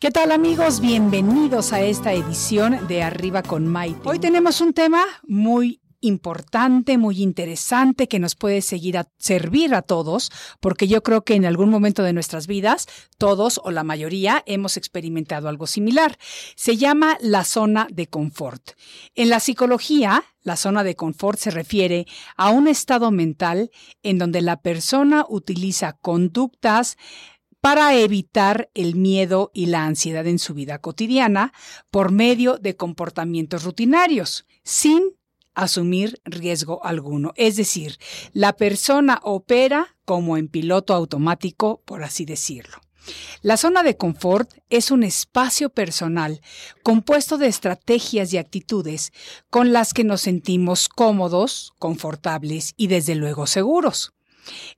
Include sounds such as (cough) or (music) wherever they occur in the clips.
¿Qué tal amigos? Bienvenidos a esta edición de Arriba con Maite. Hoy tenemos un tema muy importante, muy interesante que nos puede seguir a servir a todos, porque yo creo que en algún momento de nuestras vidas, todos o la mayoría hemos experimentado algo similar. Se llama la zona de confort. En la psicología, la zona de confort se refiere a un estado mental en donde la persona utiliza conductas para evitar el miedo y la ansiedad en su vida cotidiana por medio de comportamientos rutinarios, sin asumir riesgo alguno. Es decir, la persona opera como en piloto automático, por así decirlo. La zona de confort es un espacio personal compuesto de estrategias y actitudes con las que nos sentimos cómodos, confortables y desde luego seguros.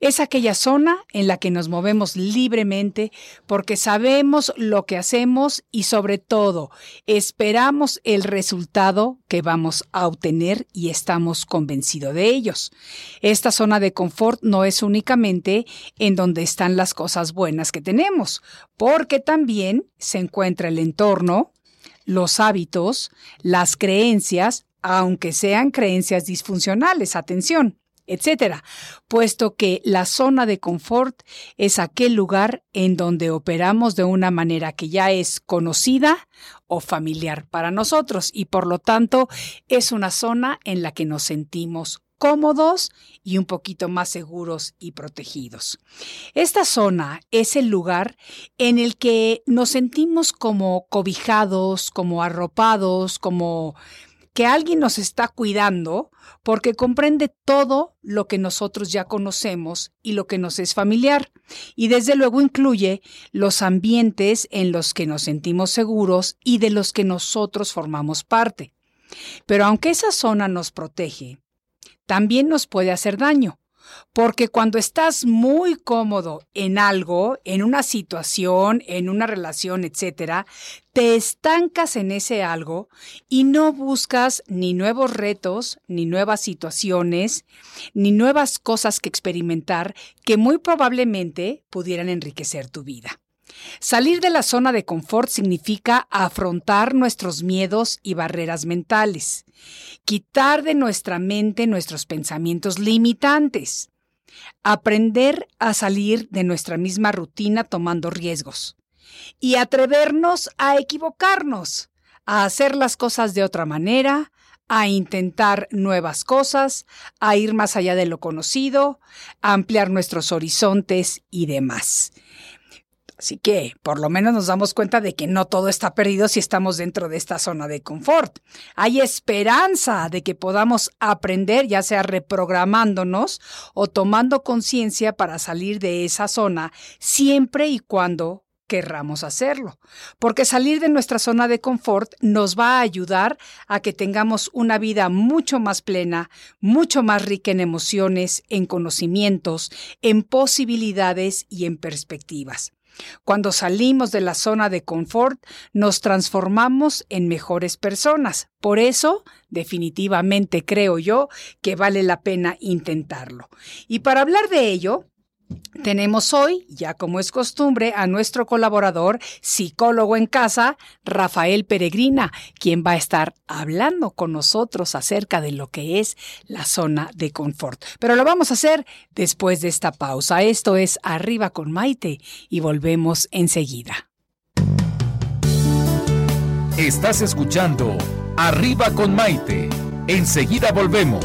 Es aquella zona en la que nos movemos libremente porque sabemos lo que hacemos y sobre todo esperamos el resultado que vamos a obtener y estamos convencidos de ellos. Esta zona de confort no es únicamente en donde están las cosas buenas que tenemos, porque también se encuentra el entorno, los hábitos, las creencias, aunque sean creencias disfuncionales, atención etcétera, puesto que la zona de confort es aquel lugar en donde operamos de una manera que ya es conocida o familiar para nosotros y por lo tanto es una zona en la que nos sentimos cómodos y un poquito más seguros y protegidos. Esta zona es el lugar en el que nos sentimos como cobijados, como arropados, como que alguien nos está cuidando porque comprende todo lo que nosotros ya conocemos y lo que nos es familiar. Y desde luego incluye los ambientes en los que nos sentimos seguros y de los que nosotros formamos parte. Pero aunque esa zona nos protege, también nos puede hacer daño. Porque cuando estás muy cómodo en algo, en una situación, en una relación, etcétera, te estancas en ese algo y no buscas ni nuevos retos, ni nuevas situaciones, ni nuevas cosas que experimentar que muy probablemente pudieran enriquecer tu vida. Salir de la zona de confort significa afrontar nuestros miedos y barreras mentales, quitar de nuestra mente nuestros pensamientos limitantes, aprender a salir de nuestra misma rutina tomando riesgos y atrevernos a equivocarnos, a hacer las cosas de otra manera, a intentar nuevas cosas, a ir más allá de lo conocido, a ampliar nuestros horizontes y demás. Así que por lo menos nos damos cuenta de que no todo está perdido si estamos dentro de esta zona de confort. Hay esperanza de que podamos aprender, ya sea reprogramándonos o tomando conciencia para salir de esa zona, siempre y cuando querramos hacerlo. Porque salir de nuestra zona de confort nos va a ayudar a que tengamos una vida mucho más plena, mucho más rica en emociones, en conocimientos, en posibilidades y en perspectivas. Cuando salimos de la zona de confort, nos transformamos en mejores personas. Por eso, definitivamente creo yo que vale la pena intentarlo. Y para hablar de ello, tenemos hoy, ya como es costumbre, a nuestro colaborador, psicólogo en casa, Rafael Peregrina, quien va a estar hablando con nosotros acerca de lo que es la zona de confort. Pero lo vamos a hacer después de esta pausa. Esto es Arriba con Maite y volvemos enseguida. Estás escuchando Arriba con Maite. Enseguida volvemos.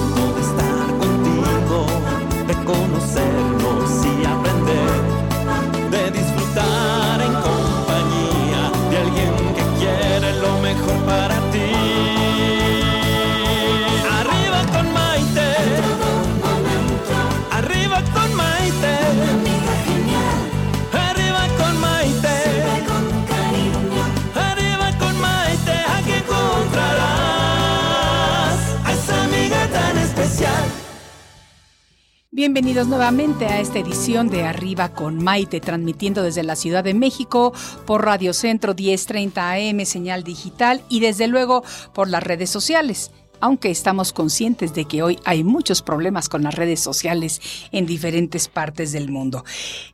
Bienvenidos nuevamente a esta edición de Arriba con Maite, transmitiendo desde la Ciudad de México por Radio Centro 1030 AM, señal digital y desde luego por las redes sociales. Aunque estamos conscientes de que hoy hay muchos problemas con las redes sociales en diferentes partes del mundo.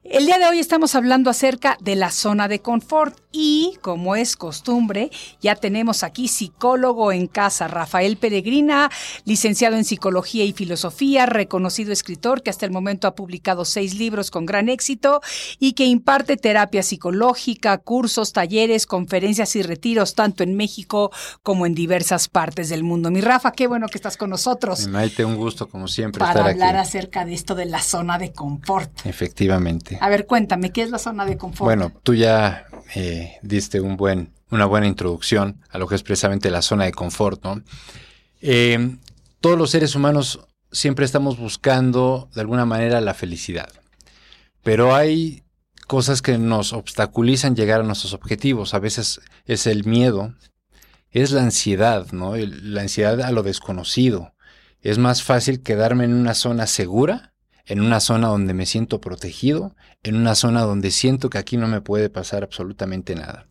El día de hoy estamos hablando acerca de la zona de confort y, como es costumbre, ya tenemos aquí psicólogo en casa, Rafael Peregrina, licenciado en psicología y filosofía, reconocido escritor que hasta el momento ha publicado seis libros con gran éxito y que imparte terapia psicológica, cursos, talleres, conferencias y retiros tanto en México como en diversas partes del mundo. Mi Rafa, qué bueno que estás con nosotros Maite, un gusto como siempre para estar hablar aquí. acerca de esto de la zona de confort. Efectivamente. A ver, cuéntame, ¿qué es la zona de confort? Bueno, tú ya eh, diste un buen, una buena introducción a lo que es precisamente la zona de confort, ¿no? Eh, todos los seres humanos siempre estamos buscando de alguna manera la felicidad, pero hay cosas que nos obstaculizan llegar a nuestros objetivos. A veces es el miedo, es la ansiedad, ¿no? La ansiedad a lo desconocido. Es más fácil quedarme en una zona segura, en una zona donde me siento protegido, en una zona donde siento que aquí no me puede pasar absolutamente nada.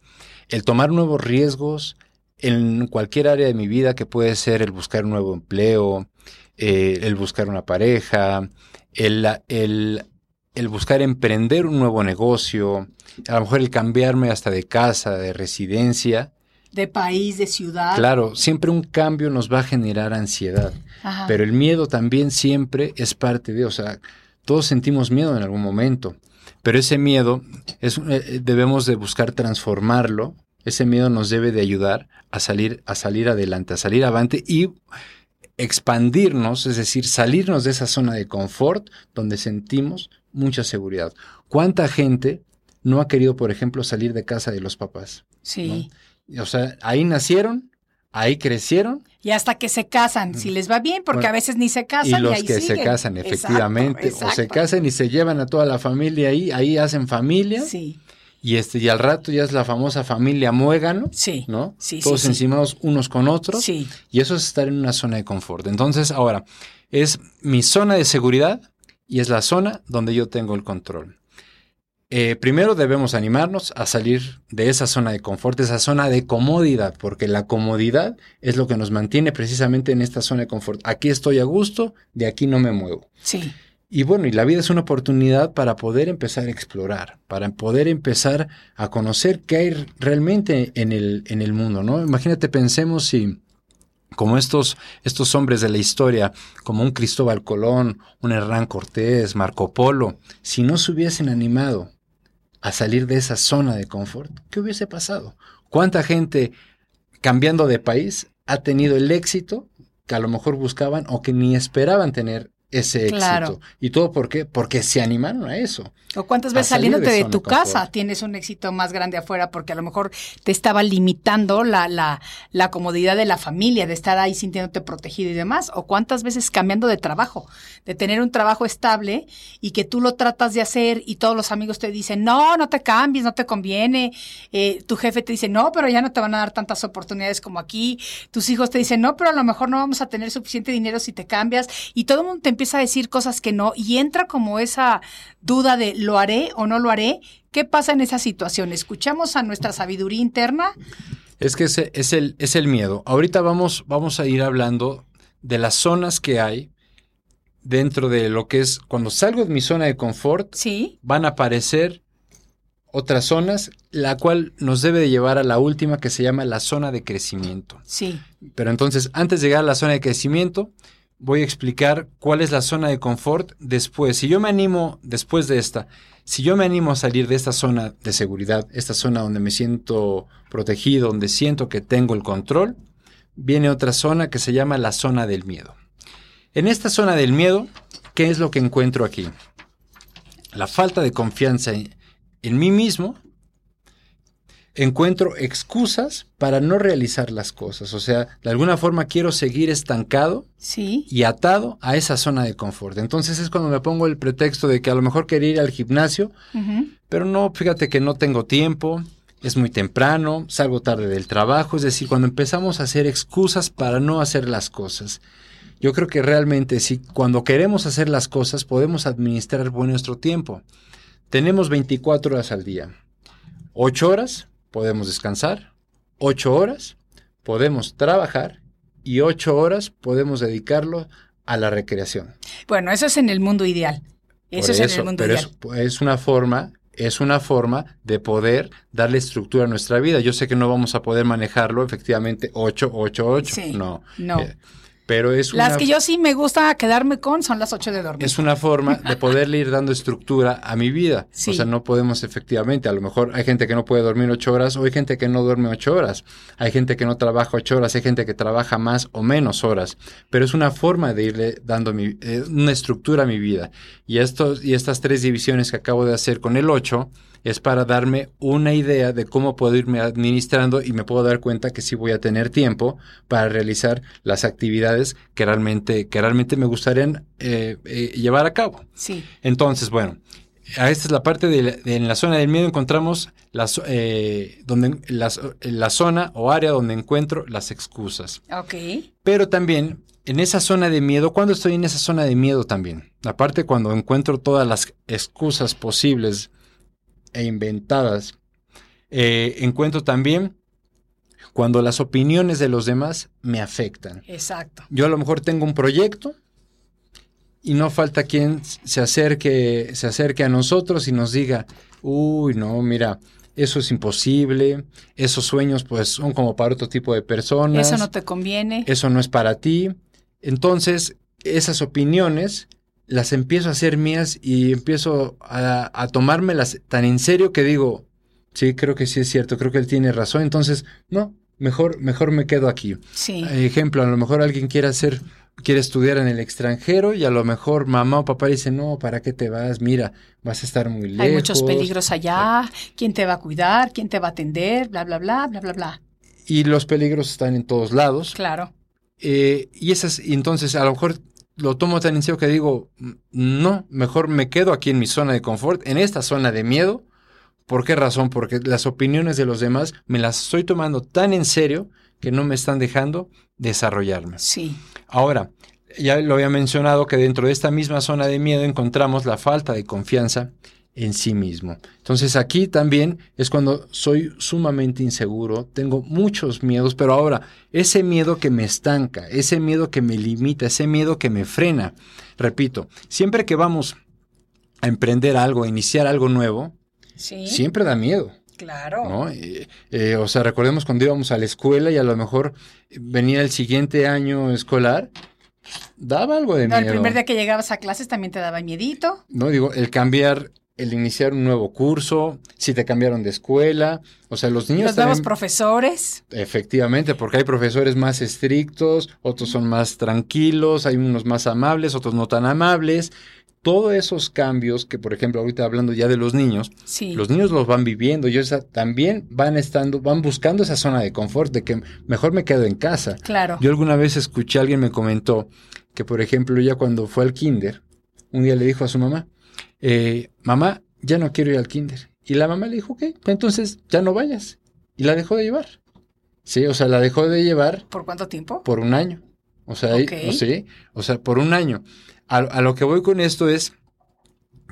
El tomar nuevos riesgos en cualquier área de mi vida, que puede ser el buscar un nuevo empleo, eh, el buscar una pareja, el, el, el buscar emprender un nuevo negocio, a lo mejor el cambiarme hasta de casa, de residencia. De país, de ciudad. Claro, siempre un cambio nos va a generar ansiedad. Ajá. Pero el miedo también siempre es parte de, o sea, todos sentimos miedo en algún momento, pero ese miedo es, eh, debemos de buscar transformarlo, ese miedo nos debe de ayudar a salir, a salir adelante, a salir avante y expandirnos, es decir, salirnos de esa zona de confort donde sentimos mucha seguridad. ¿Cuánta gente no ha querido, por ejemplo, salir de casa de los papás? sí. O sea, ahí nacieron, ahí crecieron Y hasta que se casan, si les va bien, porque Bueno, a veces ni se casan y, los ahí que se casan, Exacto, efectivamente, o se casan y se llevan a toda la familia ahí, ahí hacen familia, Sí, y este, y al rato ya es la famosa familia muégano, sí. ¿no? Sí, sí, Todos sí. encimados unos con otros, Sí, y eso es estar en una zona de confort. Entonces, ahora, es mi zona de seguridad y es la zona donde yo tengo el control. Eh, primero debemos animarnos a salir de esa zona de confort, de esa zona de comodidad, porque la comodidad es lo que nos mantiene precisamente en esta zona de confort. Aquí estoy a gusto, de aquí no me muevo. sí. Y bueno, y la vida es una oportunidad para poder empezar a explorar, para poder empezar a conocer qué hay realmente en el, en el mundo, ¿no? Imagínate, pensemos si como estos, estos hombres de la historia, como un Cristóbal Colón, un Hernán Cortés, Marco Polo, si no se hubiesen animado a salir de esa zona de confort, ¿qué hubiese pasado? ¿Cuánta gente cambiando de país ha tenido el éxito que a lo mejor buscaban o que ni esperaban tener ese éxito. Claro. ¿Y todo por qué? Porque se animaron a eso. O cuántas veces saliéndote de tu confort. casa tienes un éxito más grande afuera porque a lo mejor te estaba limitando la, la, la comodidad de la familia, de estar ahí sintiéndote protegido y demás. O cuántas veces cambiando de trabajo, de tener un trabajo estable y que tú lo tratas de hacer y todos los amigos te dicen, no, no te cambies, no te conviene. Eh, tu jefe te dice, no, pero ya no te van a dar tantas oportunidades como aquí. Tus hijos te dicen, no, pero a lo mejor no vamos a tener suficiente dinero si te cambias. Y todo el mundo te empieza a decir cosas que no. Y entra como esa duda de, ¿lo haré o no lo haré? ¿Qué pasa en esa situación? ¿Escuchamos a nuestra sabiduría interna? Es que ese es el, es el miedo. Ahorita vamos, vamos a ir hablando de las zonas que hay dentro de lo que es, cuando salgo de mi zona de confort, Sí. van a aparecer otras zonas, la cual nos debe de llevar a la última que se llama la zona de crecimiento. Sí. Pero entonces, antes de llegar a la zona de crecimiento, voy a explicar cuál es la zona de confort después. Si yo me animo después de esta, si yo me animo a salir de esta zona de seguridad, esta zona donde me siento protegido, donde siento que tengo el control, viene otra zona que se llama la zona del miedo. En esta zona del miedo, ¿qué es lo que encuentro aquí? La falta de confianza en, mí mismo. Encuentro excusas para no realizar las cosas. O sea, de alguna forma quiero seguir estancado Sí. y atado a esa zona de confort. Entonces es cuando me pongo el pretexto de que a lo mejor quería ir al gimnasio, pero no, fíjate que no tengo tiempo, es muy temprano, salgo tarde del trabajo, es decir, cuando empezamos a hacer excusas para no hacer las cosas. Yo creo que realmente si cuando queremos hacer las cosas podemos administrar buen nuestro tiempo. Tenemos 24 horas al día. 8 horas podemos descansar, 8 horas podemos trabajar y 8 horas podemos dedicarlo a la recreación. Bueno, eso es en el mundo ideal. Eso es en el mundo pero ideal. es, es una forma, es una forma de poder darle estructura a nuestra vida. Yo sé que no vamos a poder manejarlo efectivamente 8, 8, 8. Sí, no. no. Eh, pero es Las una, que yo sí me gusta quedarme con son las 8 de dormir. es una forma de poderle ir dando estructura a mi vida. Sí. O sea, no podemos efectivamente, a lo mejor hay gente que no puede dormir ocho horas o hay gente que no duerme ocho horas. Hay gente que no trabaja ocho horas, hay gente que trabaja más o menos horas. Pero es una forma de irle dando mi, eh, una estructura a mi vida. Y, estos, y estas tres divisiones que acabo de hacer con el 8 es para darme una idea de cómo puedo irme administrando y me puedo dar cuenta que sí voy a tener tiempo para realizar las actividades que realmente, que realmente me gustarían eh, eh, llevar a cabo. Sí. Entonces, bueno, esta es la parte de, la- de- en la zona del miedo encontramos la, zo- eh, donde, la, zo- la zona o área donde encuentro las excusas. Ok. Pero también en esa zona de miedo, cuando estoy en esa zona de miedo también, aparte cuando encuentro todas las excusas posibles e inventadas, eh, encuentro también cuando las opiniones de los demás me afectan. Exacto. Yo a lo mejor tengo un proyecto y no falta quien se acerque, se acerque a nosotros y nos diga, uy, no, mira, eso es imposible, esos sueños pues son como para otro tipo de personas, Eso no te conviene. eso no es para ti. Entonces, esas opiniones las empiezo a hacer mías y empiezo a, a tomármelas tan en serio que digo, sí, creo que sí es cierto, creo que él tiene razón, entonces, no, mejor, mejor me quedo aquí. Sí. Ejemplo, a lo mejor alguien quiere hacer, quiere estudiar en el extranjero y a lo mejor mamá o papá dice, no, ¿para qué te vas? Mira, vas a estar muy lejos. Hay muchos peligros allá. ¿Quién te va a cuidar? ¿Quién te va a atender? Bla, bla, bla, bla, bla, bla. Y los peligros están en todos lados. Claro. Eh, y esas, entonces a lo mejor lo tomo tan en serio que digo, "Mm, no, mejor me quedo aquí en mi zona de confort, en esta zona de miedo. ¿Por qué razón? Porque las opiniones de los demás me las estoy tomando tan en serio que no me están dejando desarrollarme. Sí. Ahora, ya lo había mencionado que dentro de esta misma zona de miedo encontramos la falta de confianza en sí mismo. Entonces aquí también es cuando soy sumamente inseguro, tengo muchos miedos, pero ahora ese miedo que me estanca, ese miedo que me limita, ese miedo que me frena, repito, siempre que vamos a emprender algo, a iniciar algo nuevo, Sí. siempre da miedo. Claro. ¿no? Eh, eh, o sea, recordemos cuando íbamos a la escuela y a lo mejor venía el siguiente año escolar, daba algo de No, el miedo. primer día que llegabas a clases también te daba miedito. No, digo, el cambiar el iniciar un nuevo curso, si te cambiaron de escuela, o sea, los niños Los nuevos profesores. Efectivamente, porque hay profesores más estrictos, otros son más tranquilos, hay unos más amables, otros no tan amables. Todos esos cambios que, por ejemplo, ahorita hablando ya de los niños, Sí. los niños los van viviendo, ellos también van estando, van buscando esa zona de confort, de que mejor me quedo en casa. Claro. Yo alguna vez escuché, alguien me comentó que, por ejemplo, ya cuando fue al kinder, un día le dijo a su mamá, eh, mamá, ya no quiero ir al kinder. Y la mamá le dijo, ok, pues entonces ya no vayas. Y la dejó de llevar. Sí, o sea, la dejó de llevar ¿Por cuánto tiempo? por un año. O sea, ahí- Ok. o sí, o sea, por un año. A, a lo que voy con esto es,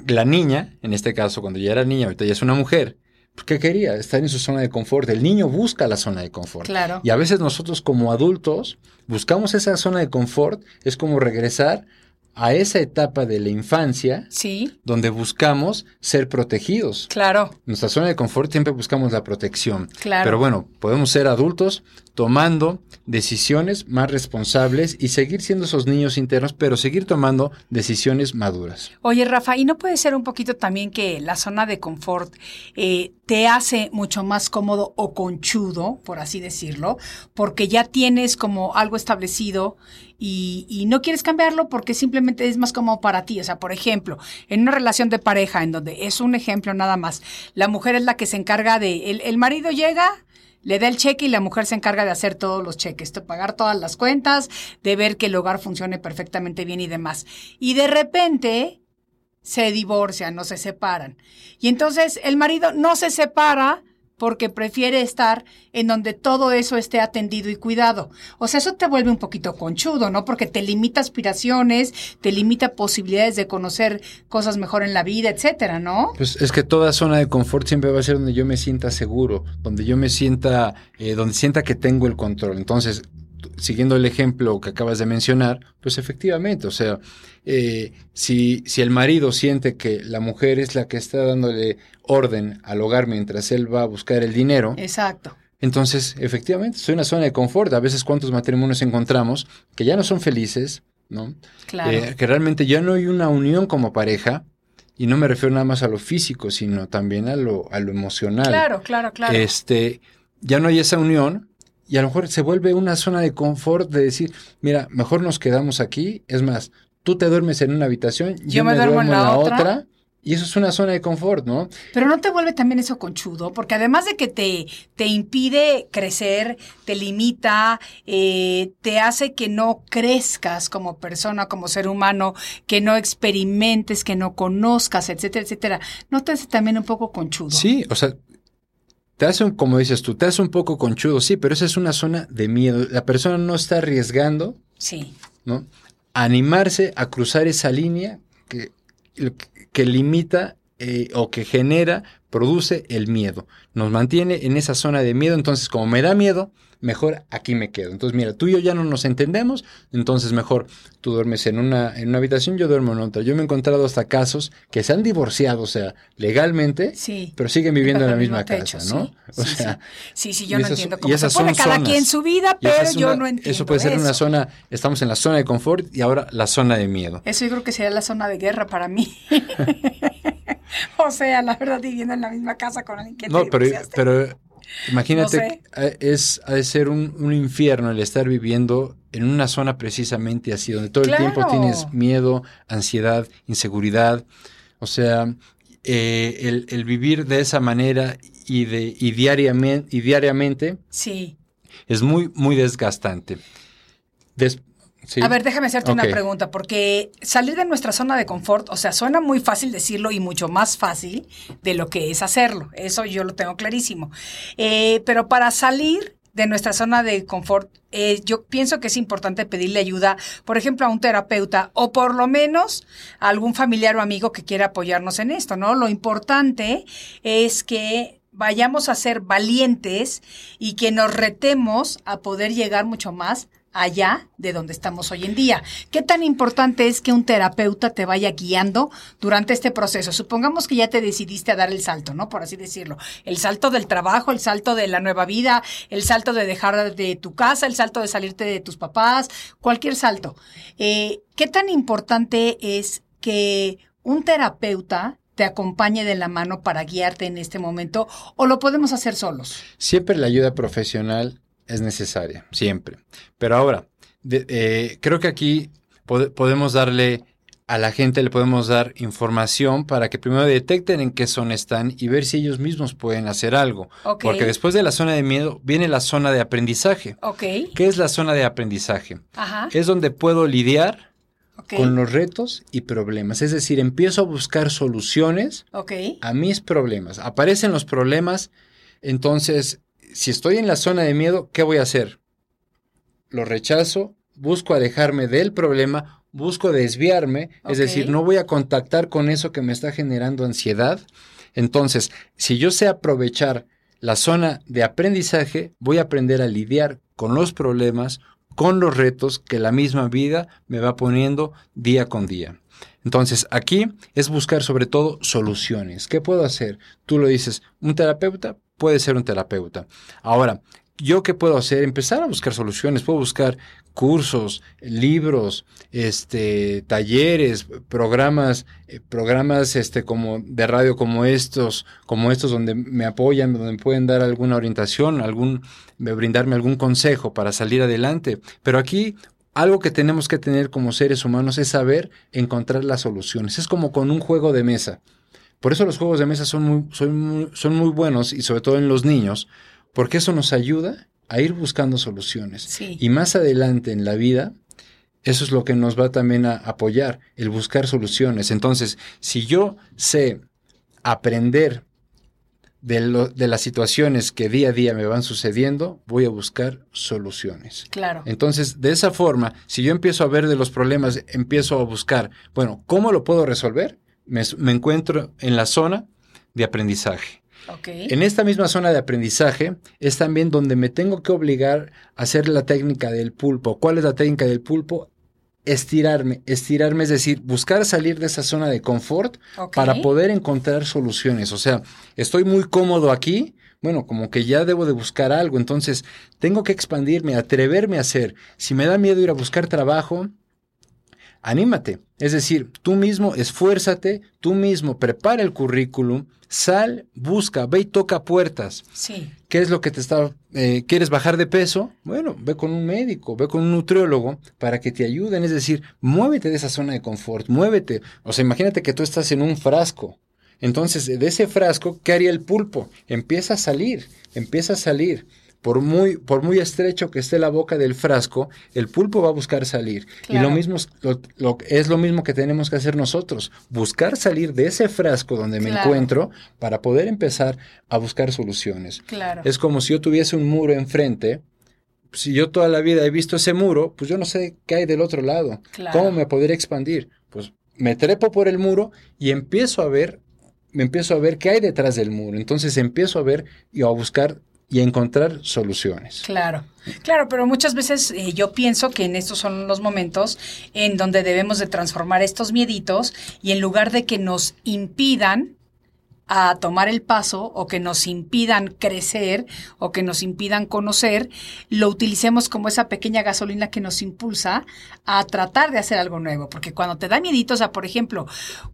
la niña, en este caso, cuando ya era niña, ahorita ya es una mujer, pues, ¿qué quería? Estar en su zona de confort. El niño busca la zona de confort. Claro. Y a veces nosotros como adultos buscamos esa zona de confort, es como regresar a esa etapa de la infancia Sí, donde buscamos ser protegidos. claro. Nuestra zona de confort siempre buscamos la protección. Claro. Pero bueno, podemos ser adultos tomando decisiones más responsables y seguir siendo esos niños internos, pero seguir tomando decisiones maduras. Oye, Rafa, ¿y no puede ser un poquito también que la zona de confort eh, te hace mucho más cómodo o conchudo, por así decirlo, porque ya tienes como algo establecido y, no quieres cambiarlo porque simplemente es más cómodo para ti? O sea, por ejemplo, en una relación de pareja, en donde es un ejemplo nada más, la mujer es la que se encarga de, el marido llega, le da el cheque y la mujer se encarga de hacer todos los cheques, de pagar todas las cuentas, de ver que el hogar funcione perfectamente bien y demás. Y de repente se divorcian, no se separan. Y entonces el marido no se separa porque prefiere estar en donde todo eso esté atendido y cuidado. O sea, eso te vuelve un poquito conchudo, ¿no? Porque te limita aspiraciones, te limita posibilidades de conocer cosas mejor en la vida, etcétera, ¿no? Pues es que toda zona de confort siempre va a ser donde yo me sienta seguro, donde yo me sienta, eh, donde sienta que tengo el control. Entonces, siguiendo el ejemplo que acabas de mencionar, pues efectivamente, o sea, eh, si, si el marido siente que la mujer es la que está dándole orden al hogar mientras él va a buscar el dinero, Exacto. entonces, efectivamente, soy una zona de confort. A veces, ¿cuántos matrimonios encontramos que ya no son felices, ¿no? Claro. Eh, que realmente ya no hay una unión como pareja, y no me refiero nada más a lo físico, sino también a lo, a lo emocional. claro, claro, claro. Este, ya no hay esa unión, y a lo mejor se vuelve una zona de confort de decir, mira, mejor nos quedamos aquí. Es más, tú te duermes en una habitación, yo, me, duermo, en la, otra. Y eso es una zona de confort, ¿no? Pero no te vuelve también eso conchudo, porque además de que te, te impide crecer, te limita, eh, te hace que no crezcas como persona, como ser humano, que no experimentes, que no conozcas, etcétera, etcétera. ¿No te hace también un poco conchudo? Sí, o sea, te hace, un, como dices tú, te hace un poco conchudo, sí, pero esa es una zona de miedo. La persona no está arriesgando, Sí. ¿no? Animarse a cruzar esa línea que, que limita eh, o que genera, produce el miedo. Nos mantiene en esa zona de miedo, entonces como me da miedo, mejor aquí me quedo. Entonces, mira, tú y yo ya no nos entendemos, entonces mejor tú duermes en una, en una habitación, yo duermo en otra. Yo me he encontrado hasta casos que se han divorciado, o sea, legalmente, Sí. pero siguen viviendo en la misma techo, casa, ¿no? sí, o sí, sea, Sí, sí, yo no esas- entiendo cómo se pone cada zonas. quien su vida, pero yo no entiendo Eso puede ser una zona, estamos en la zona de confort y ahora la zona de miedo. Eso yo creo que sería la zona de guerra para mí. (laughs) (laughs) o sea, la verdad, viviendo en la misma casa con alguien que te No, pero, divorciaste. pero imagínate, No sé. eh, es, ha de ser un, un infierno el estar viviendo en una zona precisamente así, donde todo el tiempo tienes miedo, ansiedad, inseguridad. O sea, eh, el, el vivir de esa manera y, de, y, diariamente, y diariamente Sí. es muy, muy desgastante. Des- sí. A ver, déjame hacerte una pregunta, porque salir de nuestra zona de confort, o sea, suena muy fácil decirlo y mucho más fácil de lo que es hacerlo. Eso yo lo tengo clarísimo. Eh, pero para salir de nuestra zona de confort, eh, yo pienso que es importante pedirle ayuda, por ejemplo, a un terapeuta o por lo menos a algún familiar o amigo que quiera apoyarnos en esto, ¿no? Lo importante es que vayamos a ser valientes y que nos retemos a poder llegar mucho más allá de donde estamos hoy en día. ¿Qué tan importante es que un terapeuta te vaya guiando durante este proceso? Supongamos que ya te decidiste a dar el salto, ¿no? Por así decirlo. El salto del trabajo, el salto de la nueva vida, el salto de dejar de tu casa, el salto de salirte de tus papás, cualquier salto. Eh, ¿Qué tan importante es que un terapeuta te acompañe de la mano para guiarte en este momento o lo podemos hacer solos? Siempre la ayuda profesional es necesaria, siempre. Pero ahora, de- eh, creo que aquí pode- podemos darle a la gente, le podemos dar información para que primero detecten en qué zona están y ver si ellos mismos pueden hacer algo. Porque después de la zona de miedo viene la zona de aprendizaje. Ok. ¿Qué es la zona de aprendizaje? Ajá. Es donde puedo lidiar con los retos y problemas. Es decir, empiezo a buscar soluciones a mis problemas. Aparecen los problemas, entonces, si estoy en la zona de miedo, ¿qué voy a hacer? Lo rechazo, busco alejarme del problema, busco desviarme, es decir, no voy a contactar con eso que me está generando ansiedad. Entonces, si yo sé aprovechar la zona de aprendizaje, voy a aprender a lidiar con los problemas, con los retos que la misma vida me va poniendo día con día. Entonces, aquí es buscar sobre todo soluciones. ¿Qué puedo hacer? Tú lo dices, un terapeuta puede ser un terapeuta. Ahora, ¿yo qué puedo hacer? Empezar a buscar soluciones. Puedo buscar cursos, libros, este, talleres, programas, eh, programas este, como de radio como estos, como estos donde me apoyan, donde me pueden dar alguna orientación, algún, brindarme algún consejo para salir adelante. Pero aquí algo que tenemos que tener como seres humanos es saber encontrar las soluciones. Es como con un juego de mesa. Por eso los juegos de mesa son muy, son muy, son muy buenos y sobre todo en los niños, porque eso nos ayuda a ir buscando soluciones. Sí. Y más adelante en la vida, eso es lo que nos va también a apoyar, el buscar soluciones. Entonces, si yo sé aprender de, lo- de las situaciones que día a día me van sucediendo, voy a buscar soluciones. Claro. Entonces, de esa forma, si yo empiezo a ver de los problemas, empiezo a buscar, bueno, ¿cómo lo puedo resolver? Me, me encuentro en la zona de aprendizaje. En esta misma zona de aprendizaje es también donde me tengo que obligar a hacer la técnica del pulpo. ¿Cuál es la técnica del pulpo? Estirarme, estirarme, es decir, buscar salir de esa zona de confort para poder encontrar soluciones. O sea, estoy muy cómodo aquí, bueno, como que ya debo de buscar algo, entonces tengo que expandirme, atreverme a hacer. Si me da miedo ir a buscar trabajo, anímate. Es decir, tú mismo esfuérzate, tú mismo prepara el currículum, sal, busca, ve y toca puertas. Sí. ¿Qué es lo que te está... eh, ¿Quieres bajar de peso? Bueno, ve con un médico, ve con un nutriólogo para que te ayuden. Es decir, muévete de esa zona de confort, muévete. O sea, imagínate que tú estás en un frasco. Entonces, de ese frasco, ¿qué haría el pulpo? Empieza a salir, empieza a salir. Por muy, por muy estrecho que esté la boca del frasco, el pulpo va a buscar salir. Y lo mismo es lo, lo- es lo mismo que tenemos que hacer nosotros, buscar salir de ese frasco donde me Claro. encuentro para poder empezar a buscar soluciones. Claro. Es como si yo tuviese un muro enfrente. Si yo toda la vida he visto ese muro, pues yo no sé qué hay del otro lado. ¿Cómo me podría expandir? Pues me trepo por el muro y empiezo a ver, me empiezo a ver qué hay detrás del muro. Entonces empiezo a ver y a buscar y encontrar soluciones. Claro, claro, pero muchas veces eh, yo pienso que en estos son los momentos en donde debemos de transformar estos mieditos y en lugar de que nos impidan a tomar el paso o que nos impidan crecer o que nos impidan conocer, lo utilicemos como esa pequeña gasolina que nos impulsa a tratar de hacer algo nuevo. Porque cuando te da miedito, o sea, por ejemplo,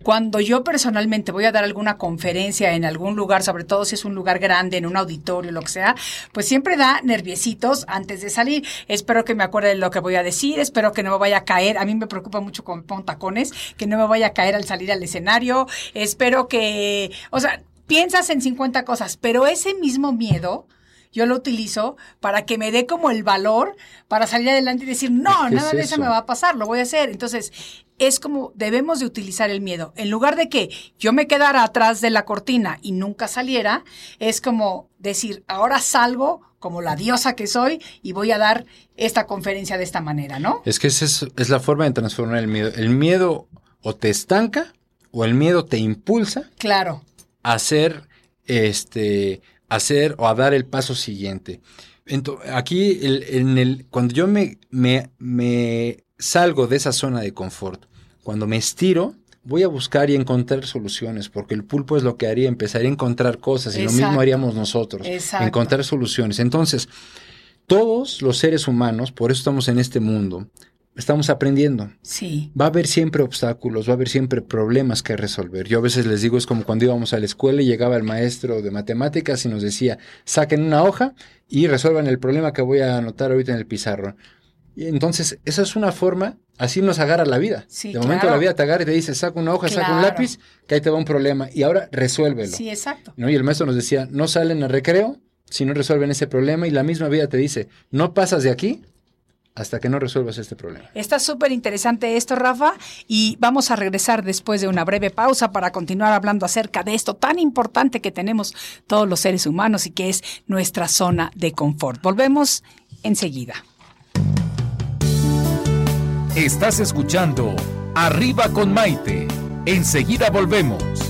cuando yo personalmente voy a dar alguna conferencia en algún lugar, sobre todo si es un lugar grande, en un auditorio, lo que sea, pues siempre da nerviecitos antes de salir. Espero que me acuerde de lo que voy a decir, espero que no me vaya a caer. A mí me preocupa mucho con, con tacones, que no me vaya a caer al salir al escenario. Espero que, sea, piensas en 50 cosas, pero ese mismo miedo yo lo utilizo para que me dé como el valor para salir adelante y decir, no, nada es de eso me va a pasar, lo voy a hacer. Entonces, es como debemos de utilizar el miedo. En lugar de que yo me quedara atrás de la cortina y nunca saliera, es como decir, ahora salgo como la diosa que soy y voy a dar esta conferencia de esta manera, ¿no? Es que esa es, es la forma de transformar el miedo. El miedo o te estanca o el miedo te impulsa Claro, hacer, este, hacer o a dar el paso siguiente. Ento- aquí, el- en el, cuando yo me, me, me salgo de esa zona de confort, cuando me estiro, voy a buscar y encontrar soluciones, porque el pulpo es lo que haría, empezaría a encontrar cosas y lo mismo haríamos nosotros, Exacto. encontrar soluciones. Entonces, todos los seres humanos, por eso estamos en este mundo, estamos aprendiendo. Sí. Va a haber siempre obstáculos, va a haber siempre problemas que resolver. Yo a veces les digo, es como cuando íbamos a la escuela y llegaba el maestro de matemáticas y nos decía, saquen una hoja y resuelvan el problema que voy a anotar ahorita en el pizarro. Y entonces, esa es una forma, así nos agarra la vida. Sí, de momento claro. la vida te agarra y te dice, saca una hoja, saca un lápiz, que ahí te va un problema. Y ahora resuélvelo. Sí, exacto. ¿no? Y el maestro nos decía, no salen al recreo si no resuelven ese problema. Y la misma vida te dice, no pasas de aquí hasta que no resuelvas este problema. Está súper interesante esto, Rafa, y vamos a regresar después de una breve pausa para continuar hablando acerca de esto tan importante que tenemos todos los seres humanos y que es nuestra zona de confort. Volvemos enseguida. Estás escuchando Arriba con Maite. Enseguida volvemos.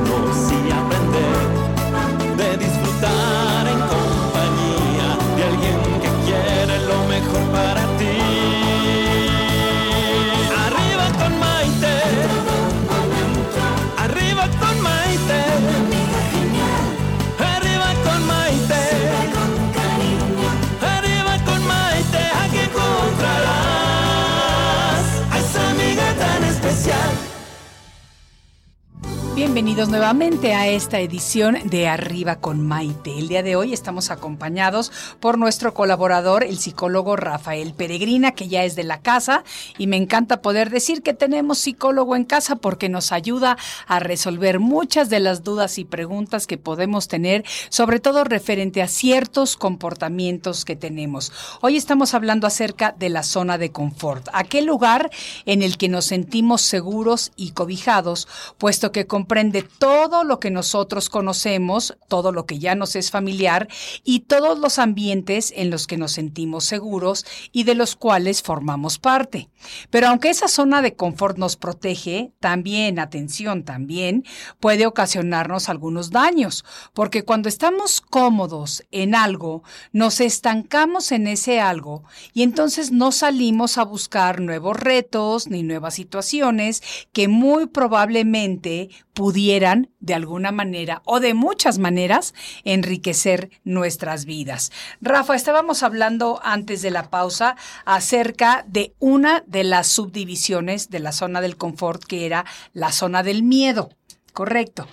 Bienvenidos nuevamente a esta edición de Arriba con Maite. El día de hoy estamos acompañados por nuestro colaborador, el psicólogo Rafael Peregrina, que ya es de la casa y me encanta poder decir que tenemos psicólogo en casa porque nos ayuda a resolver muchas de las dudas y preguntas que podemos tener, sobre todo referente a ciertos comportamientos que tenemos. Hoy estamos hablando acerca de la zona de confort, aquel lugar en el que nos sentimos seguros y cobijados, puesto que comprende todo lo que nosotros conocemos, todo lo que ya nos es familiar y todos los ambientes en los que nos sentimos seguros y de los cuales formamos parte. Pero aunque esa zona de confort nos protege, también, atención, también puede ocasionarnos algunos daños, porque cuando estamos cómodos en algo, nos estancamos en ese algo y entonces no salimos a buscar nuevos retos ni nuevas situaciones que muy probablemente pudieran de alguna manera o de muchas maneras enriquecer nuestras vidas. Rafa, estábamos hablando antes de la pausa acerca de una de las subdivisiones de la zona del confort que era la zona del miedo. Correcto.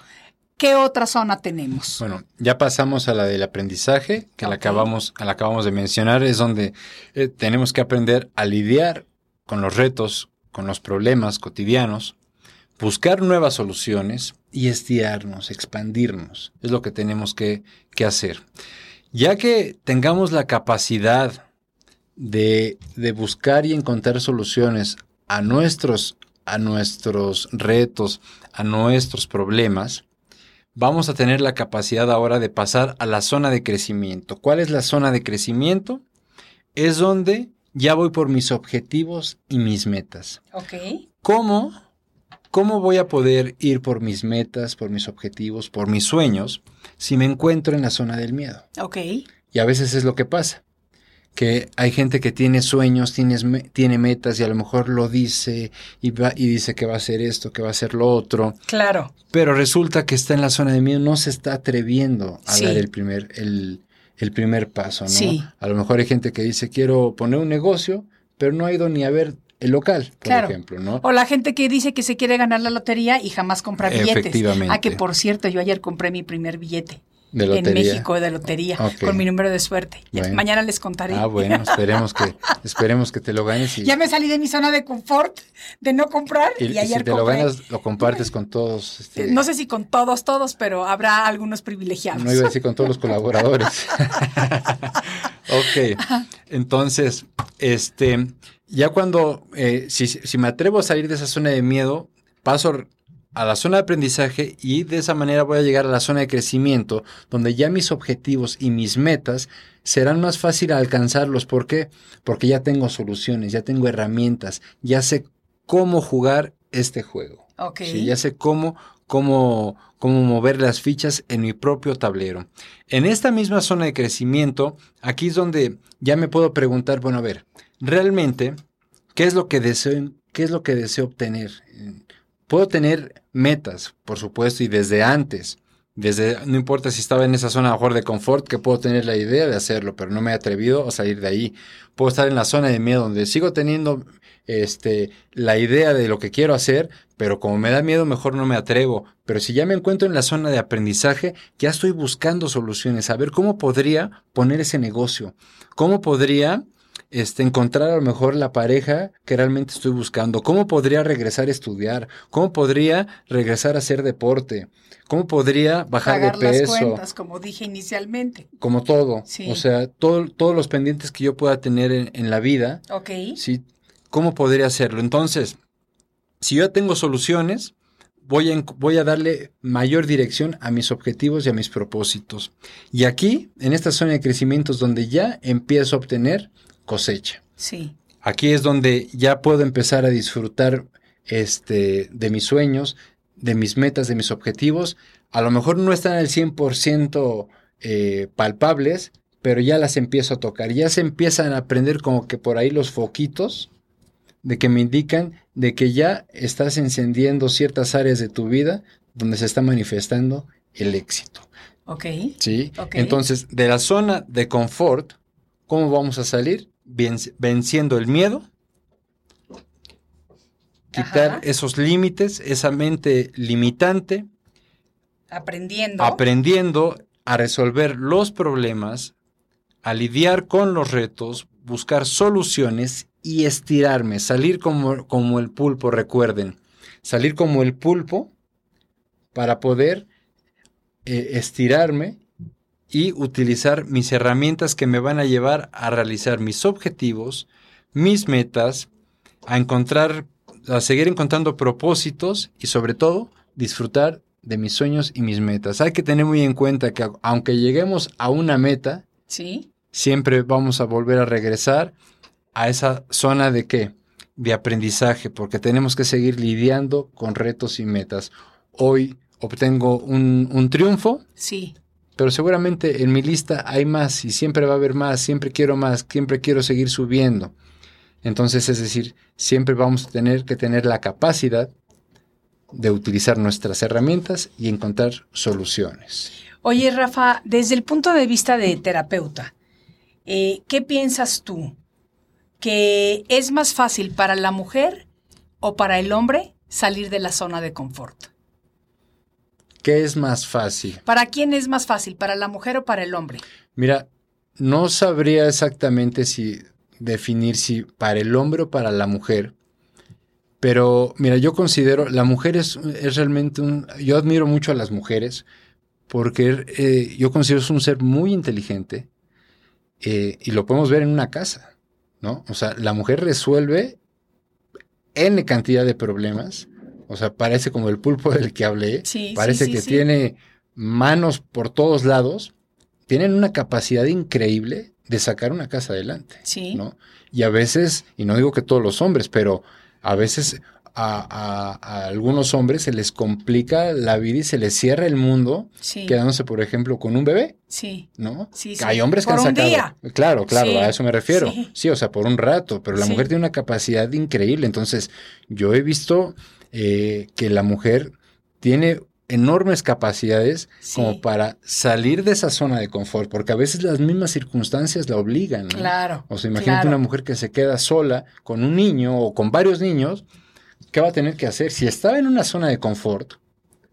¿Qué otra zona tenemos? Bueno, ya pasamos a la del aprendizaje, que la, acabamos, la acabamos de mencionar, es donde eh, tenemos que aprender a lidiar con los retos, con los problemas cotidianos, buscar nuevas soluciones y estirarnos, expandirnos. Es lo que tenemos que, que hacer. Ya que tengamos la capacidad de, de buscar y encontrar soluciones a nuestros, a nuestros retos, a nuestros problemas, vamos a tener la capacidad ahora de pasar a la zona de crecimiento. ¿Cuál es la zona de crecimiento? Es donde ya voy por mis objetivos y mis metas. Ok. ¿Cómo? ¿Cómo voy a poder ir por mis metas, por mis objetivos, por mis sueños, si me encuentro en la zona del miedo? Ok. Y a veces es lo que pasa, que hay gente que tiene sueños, tiene, tiene metas y a lo mejor lo dice y, va, y dice que va a hacer esto, que va a hacer lo otro, Claro. pero resulta que está en la zona de miedo, no se está atreviendo a Sí. dar el primer, el, el primer paso, ¿no? Sí. A lo mejor hay gente que dice, quiero poner un negocio, pero no ha ido ni a ver el local, por Claro. ejemplo, ¿no? O la gente que dice que se quiere ganar la lotería y jamás compra billetes. Efectivamente. Ah, que por cierto, yo ayer compré mi primer billete. De En. México de lotería, con mi número de suerte. Bueno. Mañana les contaré. Ah, bueno, (laughs) esperemos que, esperemos que te lo ganes y, Ya me salí de mi zona de confort, de no comprar, y, y- y ayer si te lo ganas, lo compartes con todos. este, No sé si con todos, todos, pero habrá algunos privilegiados. No iba a decir con todos los colaboradores. (laughs) (laughs) ok, entonces, este, ya cuando, eh, si, si me atrevo a salir de esa zona de miedo, paso a la zona de aprendizaje y de esa manera voy a llegar a la zona de crecimiento, donde ya mis objetivos y mis metas serán más fácil alcanzarlos. ¿Por qué? Porque ya tengo soluciones, ya tengo herramientas, ya sé cómo jugar este juego. Ok. Sí, ya sé cómo, cómo, cómo mover las fichas en mi propio tablero. En esta misma zona de crecimiento, aquí es donde ya me puedo preguntar, bueno, a ver, realmente, ¿qué es lo que deseo, qué es lo que deseo obtener? Puedo tener metas, por supuesto, y desde antes. Desde, no importa si estaba en esa zona mejor de confort, que puedo tener la idea de hacerlo, pero no me he atrevido a salir de ahí. Puedo estar en la zona de miedo, donde sigo teniendo este, la idea de lo que quiero hacer, pero como me da miedo, mejor no me atrevo. Pero si ya me encuentro en la zona de aprendizaje, ya estoy buscando soluciones, a ver cómo podría poner ese negocio, cómo podría este, encontrar a lo mejor la pareja que realmente estoy buscando, cómo podría regresar a estudiar, cómo podría regresar a hacer deporte, cómo podría bajar Pagar de peso, las cuentas, como dije inicialmente. como todo, Sí. o sea, todo- todos los pendientes que yo pueda tener en, en la vida, Ok. ¿sí? ¿Cómo podría hacerlo? Entonces, si yo tengo soluciones, voy a, voy a darle mayor dirección a mis objetivos y a mis propósitos. Y aquí, en esta zona de crecimiento, es donde ya empiezo a obtener cosecha. Sí. Aquí es donde ya puedo empezar a disfrutar este, de mis sueños, de mis metas, de mis objetivos. A lo mejor no están al 100% eh, palpables, pero ya las empiezo a tocar. Ya se empiezan a prender como que por ahí los foquitos de que me indican de que ya estás encendiendo ciertas áreas de tu vida donde se está manifestando el éxito. Ok. ¿Sí? Ok. Entonces, de la zona de confort, ¿cómo vamos a salir? Venciendo el miedo, quitar Ajá. esos límites, esa mente limitante, Aprendiendo. aprendiendo a resolver los problemas, a lidiar con los retos, buscar soluciones y estirarme, salir como, como el pulpo, recuerden, salir como el pulpo para poder eh, estirarme y utilizar mis herramientas que me van a llevar a realizar mis objetivos, mis metas, a encontrar, a seguir encontrando propósitos y sobre todo disfrutar de mis sueños y mis metas. Hay que tener muy en cuenta que aunque lleguemos a una meta, Sí. siempre vamos a volver a regresar a esa zona de qué? De aprendizaje, porque tenemos que seguir lidiando con retos y metas. Hoy obtengo un, un triunfo, Sí. Pero seguramente en mi lista hay más y siempre va a haber más, siempre quiero más, siempre quiero seguir subiendo. Entonces, es decir, siempre vamos a tener que tener la capacidad de utilizar nuestras herramientas y encontrar soluciones. Oye, Rafa, desde el punto de vista de terapeuta, eh, ¿qué piensas tú? ¿Que es más fácil para la mujer o para el hombre salir de la zona de confort? ¿Qué es más fácil? ¿Para quién es más fácil? ¿Para la mujer o para el hombre? Mira, no sabría exactamente si definir si para el hombre o para la mujer, pero mira, yo considero, la mujer es, es realmente un, yo admiro mucho a las mujeres porque eh, yo considero es un ser muy inteligente eh, y lo podemos ver en una casa, ¿no? O sea, la mujer resuelve N cantidad de problemas, o sea, parece como el pulpo (laughs) del que hablé, Sí, parece sí, que sí. tiene manos por todos lados, tienen una capacidad increíble de sacar una casa adelante, Sí. ¿no? Y a veces, y no digo que todos los hombres, pero a veces a, a- a algunos hombres se les complica la vida y se les cierra el mundo Sí. quedándose, por ejemplo, con un bebé, Sí. ¿no? Sí, sí. Hay hombres que Por han un sacado. día. Claro, claro, a eso me refiero. sí. O sea, por un rato, pero la mujer tiene una capacidad increíble. Entonces, yo he visto eh, que la mujer tiene enormes capacidades Sí. como para salir de esa zona de confort, porque a veces las mismas circunstancias la obligan. ¿no? Claro. O sea, imagínate claro. una mujer que se queda sola con un niño o con varios niños, ¿qué va a tener que hacer? Si estaba en una zona de confort,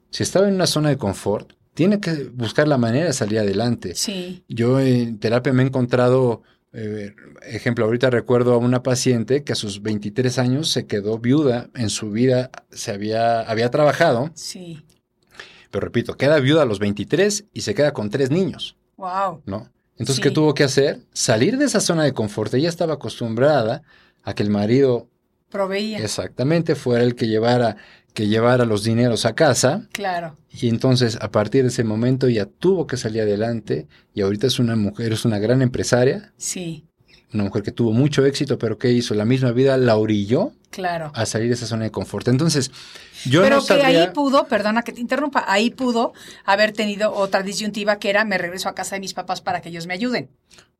si estaba en una zona de confort, tiene que buscar la manera de salir adelante. Sí. Yo en terapia me he encontrado, eh, ejemplo, ahorita recuerdo a una paciente que a sus 23 años se quedó viuda, en su vida se había, había trabajado, Sí. pero repito, queda viuda a los 23 y se queda con tres niños, Wow. ¿no? Entonces, Sí. ¿qué tuvo que hacer? Salir de esa zona de confort. Ella estaba acostumbrada a que el marido Proveía. exactamente fuera el que llevara, que llevara los dineros a casa. Claro. Y entonces, a partir de ese momento, ya tuvo que salir adelante. Y ahorita es una mujer, es una gran empresaria, Sí. una mujer que tuvo mucho éxito, pero que hizo la misma vida, la orilló Claro. a salir de esa zona de confort. Entonces, yo Pero no que ahí pudo, perdona que te interrumpa, ahí pudo haber tenido otra disyuntiva que era me regreso a casa de mis papás para que ellos me ayuden.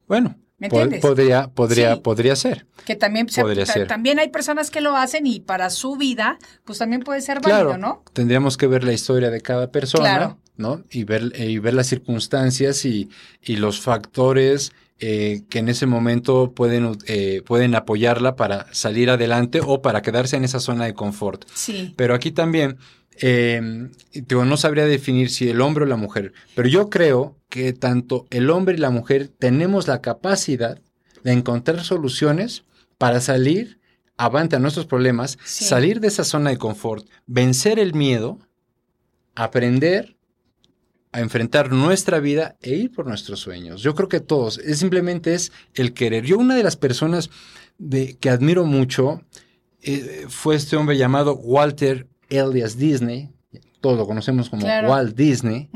Bueno, ¿Me po- entiendes? podría, podría, Sí. podría ser. Que también, Podría ser. también hay personas que lo hacen y para su vida, pues también puede ser válido, Claro, ¿no? tendríamos que ver la historia de cada persona, Claro. ¿no? Y ver, y ver las circunstancias y, y los factores eh, que en ese momento pueden, eh, pueden apoyarla para salir adelante o para quedarse en esa zona de confort. Sí. Pero aquí también, eh, digo, no sabría definir si el hombre o la mujer, pero yo creo que tanto el hombre y la mujer tenemos la capacidad de encontrar soluciones para salir avante a nuestros problemas, Sí. salir de esa zona de confort, vencer el miedo, aprender a enfrentar nuestra vida e ir por nuestros sueños. Yo creo que todos, es simplemente es el querer. Yo una de las personas de, que admiro mucho eh, fue este hombre llamado Walter Elias Disney, todos lo conocemos como Claro. Walt Disney.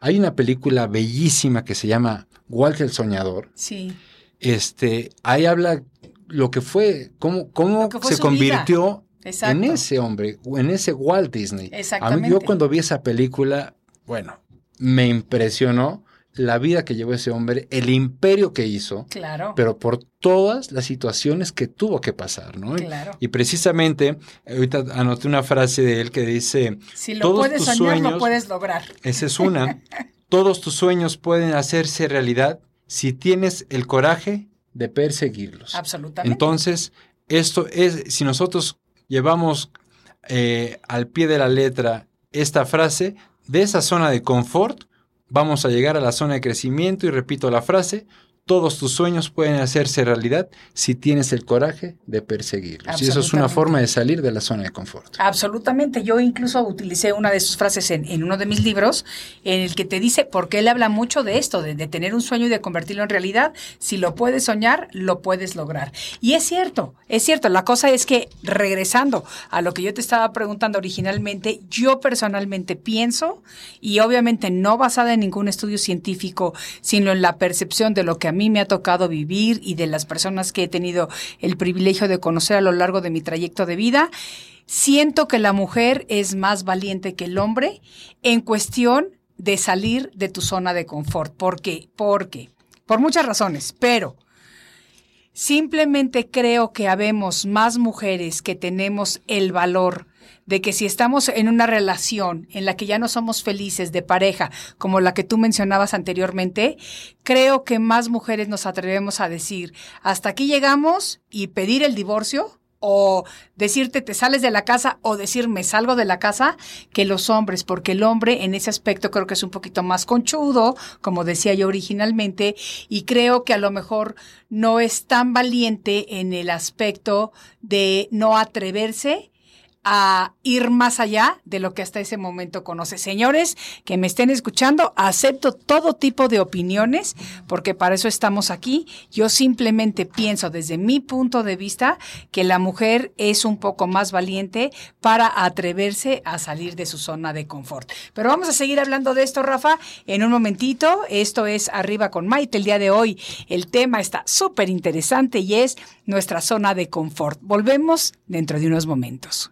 Hay una película bellísima que se llama Walter el Soñador. Sí. Este, ahí habla lo que fue, cómo, cómo Lo que fue se convirtió en ese hombre, en ese Walt Disney. A mí, Exactamente. yo cuando vi esa película, bueno, me impresionó la vida que llevó ese hombre, el imperio que hizo, Claro. pero por todas las situaciones que tuvo que pasar, ¿no? Y- Claro. Y precisamente, ahorita anoté una frase de él que dice, si lo todos puedes tus soñar, sueños- lo puedes lograr. esa es una, (laughs) todos tus sueños pueden hacerse realidad si tienes el coraje de perseguirlos. Absolutamente. Entonces, esto es, si nosotros llevamos eh, al pie de la letra esta frase, de esa zona de confort, vamos a llegar a la zona de crecimiento y repito la frase, todos tus sueños pueden hacerse realidad si tienes el coraje de perseguirlos. Y eso es una forma de salir de la zona de confort. Absolutamente. Yo incluso utilicé una de sus frases en, en uno de mis libros, en el que te dice, porque él habla mucho de esto, de, de tener un sueño y de convertirlo en realidad. Si lo puedes soñar, lo puedes lograr. Y es cierto, es cierto. La cosa es que, regresando a lo que yo te estaba preguntando originalmente, yo personalmente pienso, y obviamente no basada en ningún estudio científico, sino en la percepción de lo que a mí me ha tocado vivir y de las personas que he tenido el privilegio de conocer a lo largo de mi trayecto de vida, siento que la mujer es más valiente que el hombre en cuestión de salir de tu zona de confort. ¿Por qué? Porque, por muchas razones, pero simplemente creo que habemos más mujeres que tenemos el valor de que si estamos en una relación en la que ya no somos felices de pareja, como la que tú mencionabas anteriormente, creo que más mujeres nos atrevemos a decir, hasta aquí llegamos y pedir el divorcio o decirte te sales de la casa o decir me salgo de la casa que los hombres, porque el hombre en ese aspecto creo que es un poquito más conchudo, como decía yo originalmente, y creo que a lo mejor no es tan valiente en el aspecto de no atreverse a ir más allá de lo que hasta ese momento conoce. Señores que me estén escuchando, acepto todo tipo de opiniones porque para eso estamos aquí. Yo simplemente pienso desde mi punto de vista que la mujer es un poco más valiente para atreverse a salir de su zona de confort. Pero vamos a seguir hablando de esto, Rafa, en un momentito. Esto es Arriba con Maite. El día de hoy el tema está súper interesante y es nuestra zona de confort. Volvemos dentro de unos momentos.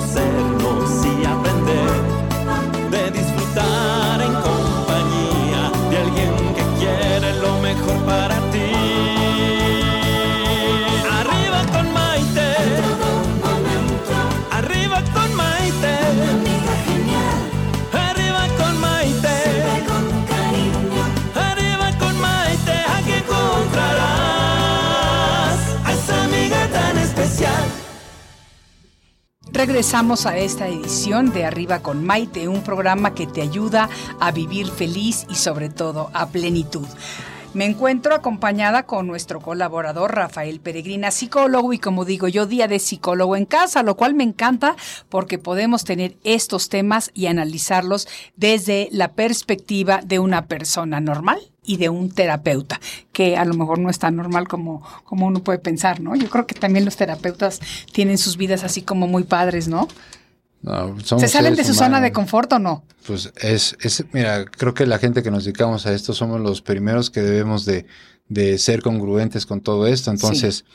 de Regresamos a esta edición de Arriba con Maite, un programa que te ayuda a vivir feliz y sobre todo a plenitud. Me encuentro acompañada con nuestro colaborador Rafael Peregrina, psicólogo, y como digo yo, día de psicólogo en casa, lo cual me encanta porque podemos tener estos temas y analizarlos desde la perspectiva de una persona normal y de un terapeuta, que a lo mejor no es tan normal como, como uno puede pensar, ¿no? Yo creo que también los terapeutas tienen sus vidas así como muy padres, ¿no? No, ¿Se salen de su zona de confort o no? Pues es, es, mira, creo que la gente que nos dedicamos a esto somos los primeros que debemos de, de ser congruentes con todo esto. Entonces,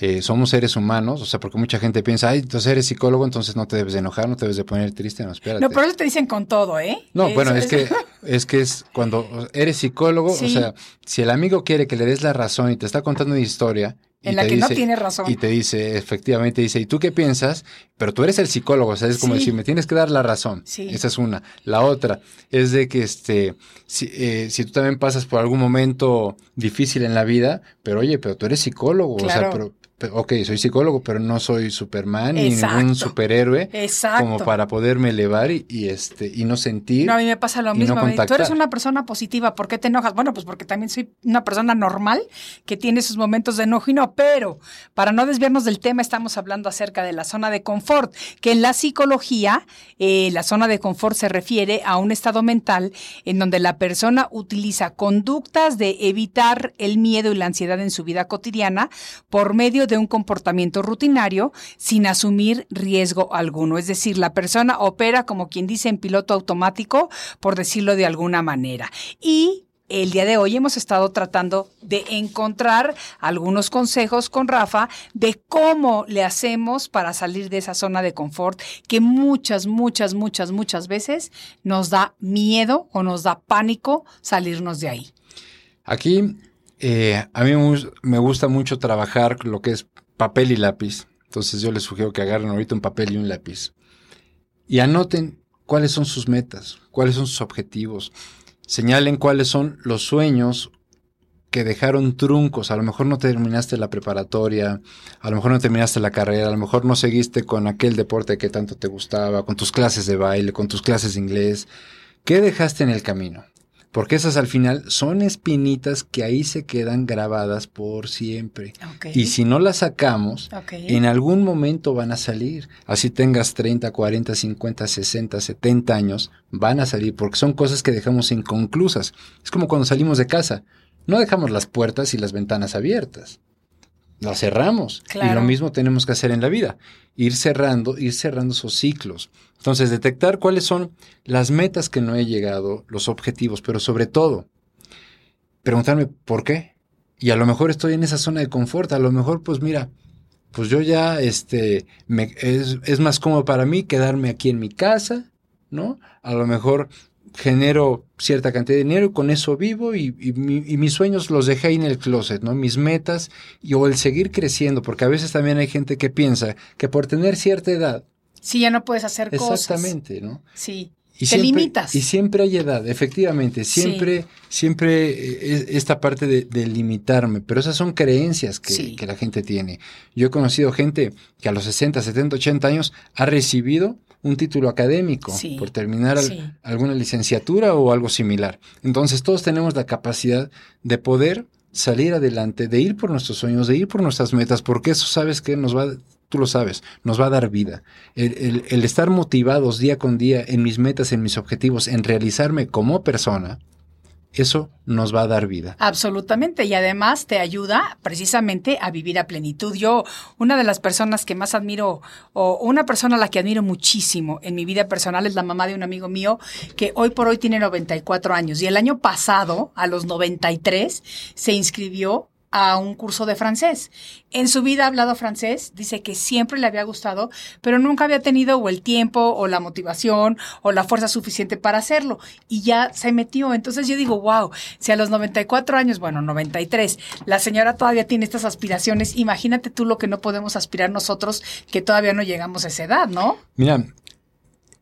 eh, somos seres humanos, o sea, porque mucha gente piensa, ay, entonces eres psicólogo, entonces no te debes de enojar, no te debes de poner triste, no, espérate. No, pero eso te dicen con todo, ¿eh? No, Eso bueno, es que (laughs) es que es cuando eres psicólogo, Sí. o sea, si el amigo quiere que le des la razón y te está contando una historia En la que no tiene razón. y te dice, efectivamente dice, ¿y tú qué piensas? Pero tú eres el psicólogo, o sea, es como Sí. decir, me tienes que dar la razón. Sí. Esa es una. La otra es de que este, si, eh, si tú también pasas por algún momento difícil en la vida, pero oye, pero tú eres psicólogo, o sea, pero, ok, soy psicólogo, pero no soy Superman ni Exacto. ningún superhéroe Exacto. como para poderme elevar y, y, este y no sentir. No, a mí me pasa lo no mismo. Me dicen, Tú eres una persona positiva, ¿por qué te enojas? Bueno, pues porque también soy una persona normal que tiene sus momentos de enojo y no, pero para no desviarnos del tema, estamos hablando acerca de la zona de confort, que en la psicología, eh, la zona de confort se refiere a un estado mental en donde la persona utiliza conductas de evitar el miedo y la ansiedad en su vida cotidiana por medio de un comportamiento rutinario sin asumir riesgo alguno. Es decir, la persona opera como quien dice en piloto automático, por decirlo de alguna manera. Y el día de hoy hemos estado tratando de encontrar algunos consejos con Rafa de cómo le hacemos para salir de esa zona de confort que muchas, muchas, muchas, muchas veces nos da miedo o nos da pánico salirnos de ahí. Aquí eh, a mí me gus- me gusta mucho trabajar lo que es papel y lápiz. Entonces yo les sugiero que agarren ahorita un papel y un lápiz y anoten cuáles son sus metas, cuáles son sus objetivos. Señalen cuáles son los sueños que dejaron truncos. A lo mejor no terminaste la preparatoria, a lo mejor no terminaste la carrera, a lo mejor no seguiste con aquel deporte que tanto te gustaba, con tus clases de baile, con tus clases de inglés. ¿Qué dejaste en el camino? Porque esas al final son espinitas que ahí se quedan grabadas por siempre. Y si no las sacamos, en algún momento van a salir. Así tengas 30, 40, 50, 60, 70 años, van a salir porque son cosas que dejamos inconclusas. Es como cuando salimos de casa. No dejamos las puertas y las ventanas abiertas. Las cerramos. Y lo mismo tenemos que hacer en la vida. Ir cerrando, ir cerrando esos ciclos. Entonces, detectar cuáles son las metas que no he llegado, los objetivos, pero sobre todo, preguntarme por qué. Y a lo mejor estoy en esa zona de confort, a lo mejor pues mira, pues yo ya, este, me, es, es más cómodo para mí quedarme aquí en mi casa, ¿no? A lo mejor genero cierta cantidad de dinero y con eso vivo y, y y mis sueños los dejé ahí en el closet, ¿no? Mis metas y o el seguir creciendo, porque a veces también hay gente que piensa que por tener cierta edad, Sí, ya no puedes hacer cosas. exactamente, ¿no? Sí. Y Te siempre, limitas. Y siempre hay edad, efectivamente. Siempre, siempre eh, es esta parte de, de limitarme. Pero esas son creencias que, Sí. que la gente tiene. Yo he conocido gente que a los 60, 70, 80 años ha recibido un título académico Sí. por terminar al- alguna licenciatura o algo similar. Entonces todos tenemos la capacidad de poder salir adelante, de ir por nuestros sueños, de ir por nuestras metas, porque eso sabes que nos va, tú lo sabes, nos va a dar vida. El, el- el estar motivados día con día en mis metas, en mis objetivos, en realizarme como persona, eso nos va a dar vida. Absolutamente, y además te ayuda precisamente a vivir a plenitud. Yo, una de las personas que más admiro, o una persona a la que admiro muchísimo en mi vida personal es la mamá de un amigo mío que hoy por hoy tiene 94 años y el año pasado, a los 93, se inscribió a un curso de francés. En su vida ha hablado francés, dice que siempre le había gustado, pero nunca había tenido el tiempo o la motivación o la fuerza suficiente para hacerlo y ya se metió. Entonces yo digo, wow, si a los 94 años, bueno, 93, la señora todavía tiene estas aspiraciones, imagínate tú lo que no podemos aspirar nosotros que todavía no llegamos a esa edad, ¿no? Mira,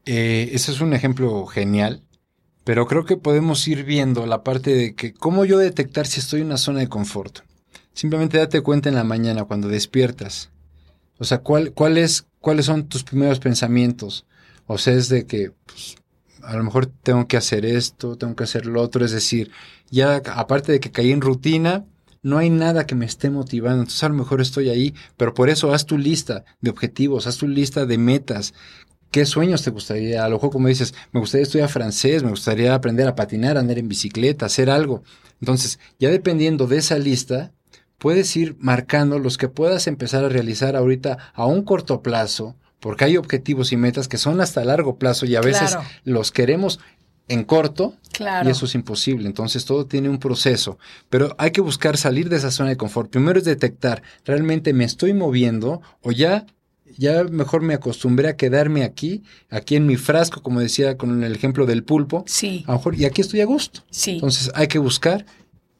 eh, ese es un ejemplo genial, pero creo que podemos ir viendo la parte de que cómo yo detectar si estoy en una zona de confort. Simplemente date cuenta en la mañana cuando despiertas. O sea, ¿cuál, cuál es, ¿cuáles son tus primeros pensamientos? O sea, es de que pues, a lo mejor tengo que hacer esto, tengo que hacer lo otro, es decir, ya aparte de que caí en rutina, no hay nada que me esté motivando, entonces a lo mejor estoy ahí, pero por eso haz tu lista de objetivos, haz tu lista de metas, ¿Qué sueños te gustaría? A lo mejor, como dices, me gustaría estudiar francés, me gustaría aprender a patinar, andar en bicicleta, hacer algo. Entonces, ya dependiendo de esa lista, puedes ir marcando los que puedas empezar a realizar ahorita a un corto plazo, porque hay objetivos y metas que son hasta largo plazo y a veces Claro. los queremos en corto Claro. y eso es imposible. Entonces todo tiene un proceso, pero hay que buscar salir de esa zona de confort. Primero es detectar, ¿realmente me estoy moviendo o ya ya mejor me acostumbré a quedarme aquí, aquí en mi frasco, como decía con el ejemplo del pulpo? Sí. A lo mejor y aquí estoy a gusto. Sí. Entonces hay que buscar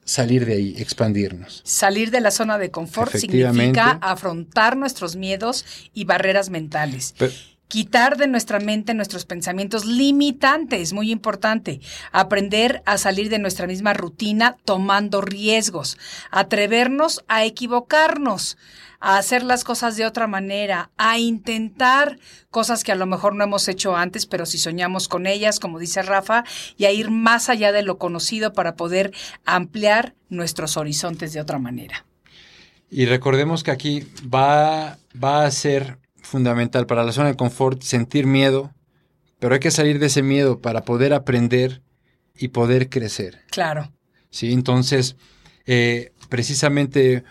salir de ahí, expandirnos. Salir de la zona de confort significa afrontar nuestros miedos y barreras mentales. Pero- Quitar de nuestra mente nuestros pensamientos limitantes, muy importante. Aprender a salir de nuestra misma rutina tomando riesgos. Atrevernos a equivocarnos, a hacer las cosas de otra manera, a intentar cosas que a lo mejor no hemos hecho antes, pero si soñamos con ellas, como dice Rafa, y a ir más allá de lo conocido para poder ampliar nuestros horizontes de otra manera. Y recordemos que aquí va, va a ser fundamental para la zona de confort sentir miedo, pero hay que salir de ese miedo para poder aprender y poder crecer. Claro. ¿sí? Entonces, eh, precisamente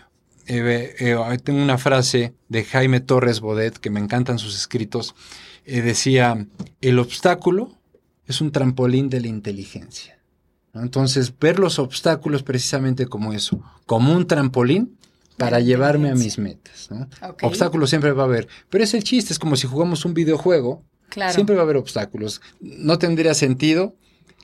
eh, eh, tengo una frase de Jaime Torres Bodet que me encantan sus escritos. eh, decía, el obstáculo es un trampolín de la inteligencia. ¿no? Entonces, ver los obstáculos precisamente como eso, como un trampolín para llevarme a mis metas. Obstáculos siempre va a haber, pero es el chiste, es como si jugamos un videojuego, Claro. siempre va a haber obstáculos. No tendría sentido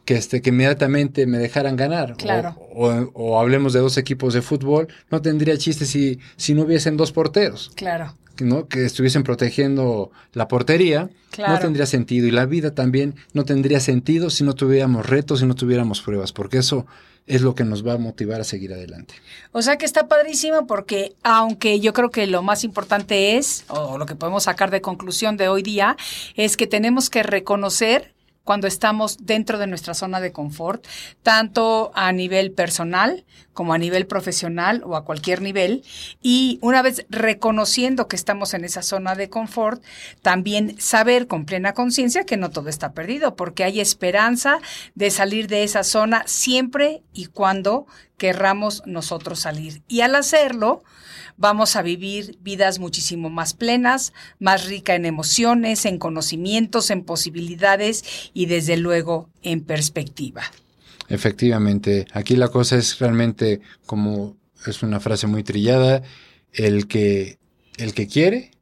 que, este, que inmediatamente me dejaran ganar. O- Claro. O, o hablemos de dos equipos de fútbol, no tendría chiste si, si no hubiesen dos porteros, Claro. ¿no? que estuviesen protegiendo la portería. Claro. No tendría sentido. Y la vida también no tendría sentido si no tuviéramos retos, si no tuviéramos pruebas, porque eso es lo que nos va a motivar a seguir adelante. O sea que está padrísimo porque aunque yo creo que lo más importante es, o lo que podemos sacar de conclusión de hoy día, es que tenemos que reconocer cuando estamos dentro de nuestra zona de confort, tanto a nivel personal como a nivel profesional o a cualquier nivel. Y una vez reconociendo que estamos en esa zona de confort, también saber con plena conciencia que no todo está perdido, porque hay esperanza de salir de esa zona siempre y cuando querramos nosotros salir. Y al hacerlo, vamos a vivir vidas muchísimo más plenas, más rica en emociones, en conocimientos, en posibilidades y desde luego en perspectiva. Efectivamente, aquí la cosa es realmente como es una frase muy trillada, el que el que quiere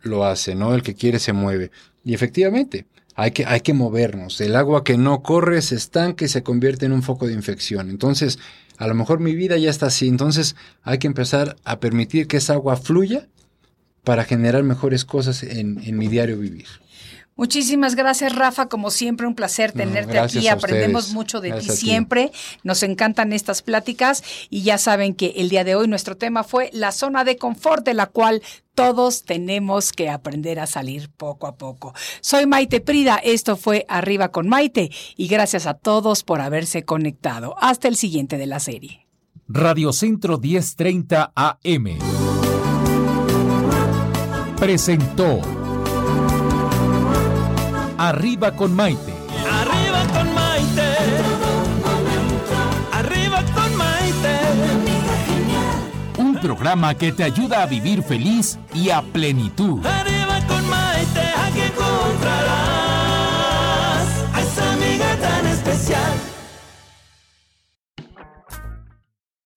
lo hace, ¿no? El que quiere se mueve. Y efectivamente, hay que hay que movernos. El agua que no corre se estanca y se convierte en un foco de infección. Entonces, a lo mejor mi vida ya está así, entonces hay que empezar a permitir que esa agua fluya para generar mejores cosas en, en mi diario vivir. Muchísimas gracias, Rafa. Como siempre, un placer tenerte gracias aquí. Aprendemos mucho de Gracias ti. siempre. Nos encantan estas pláticas y ya saben que el día de hoy nuestro tema fue la zona de confort de la cual todos tenemos que aprender a salir poco a poco. Soy Maite Prida. Esto fue Arriba con Maite y gracias a todos por haberse conectado. Hasta el siguiente de la serie. Radio Centro 1030 AM. Presentó Arriba con Maite. Arriba con Maite. Arriba con Maite. Un programa que te ayuda a vivir feliz y a plenitud. Arriba con Maite, aquí encontrarás a esa amiga tan especial.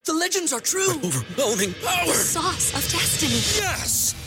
The legends are true. overwhelming power! sauce of destiny. Yes!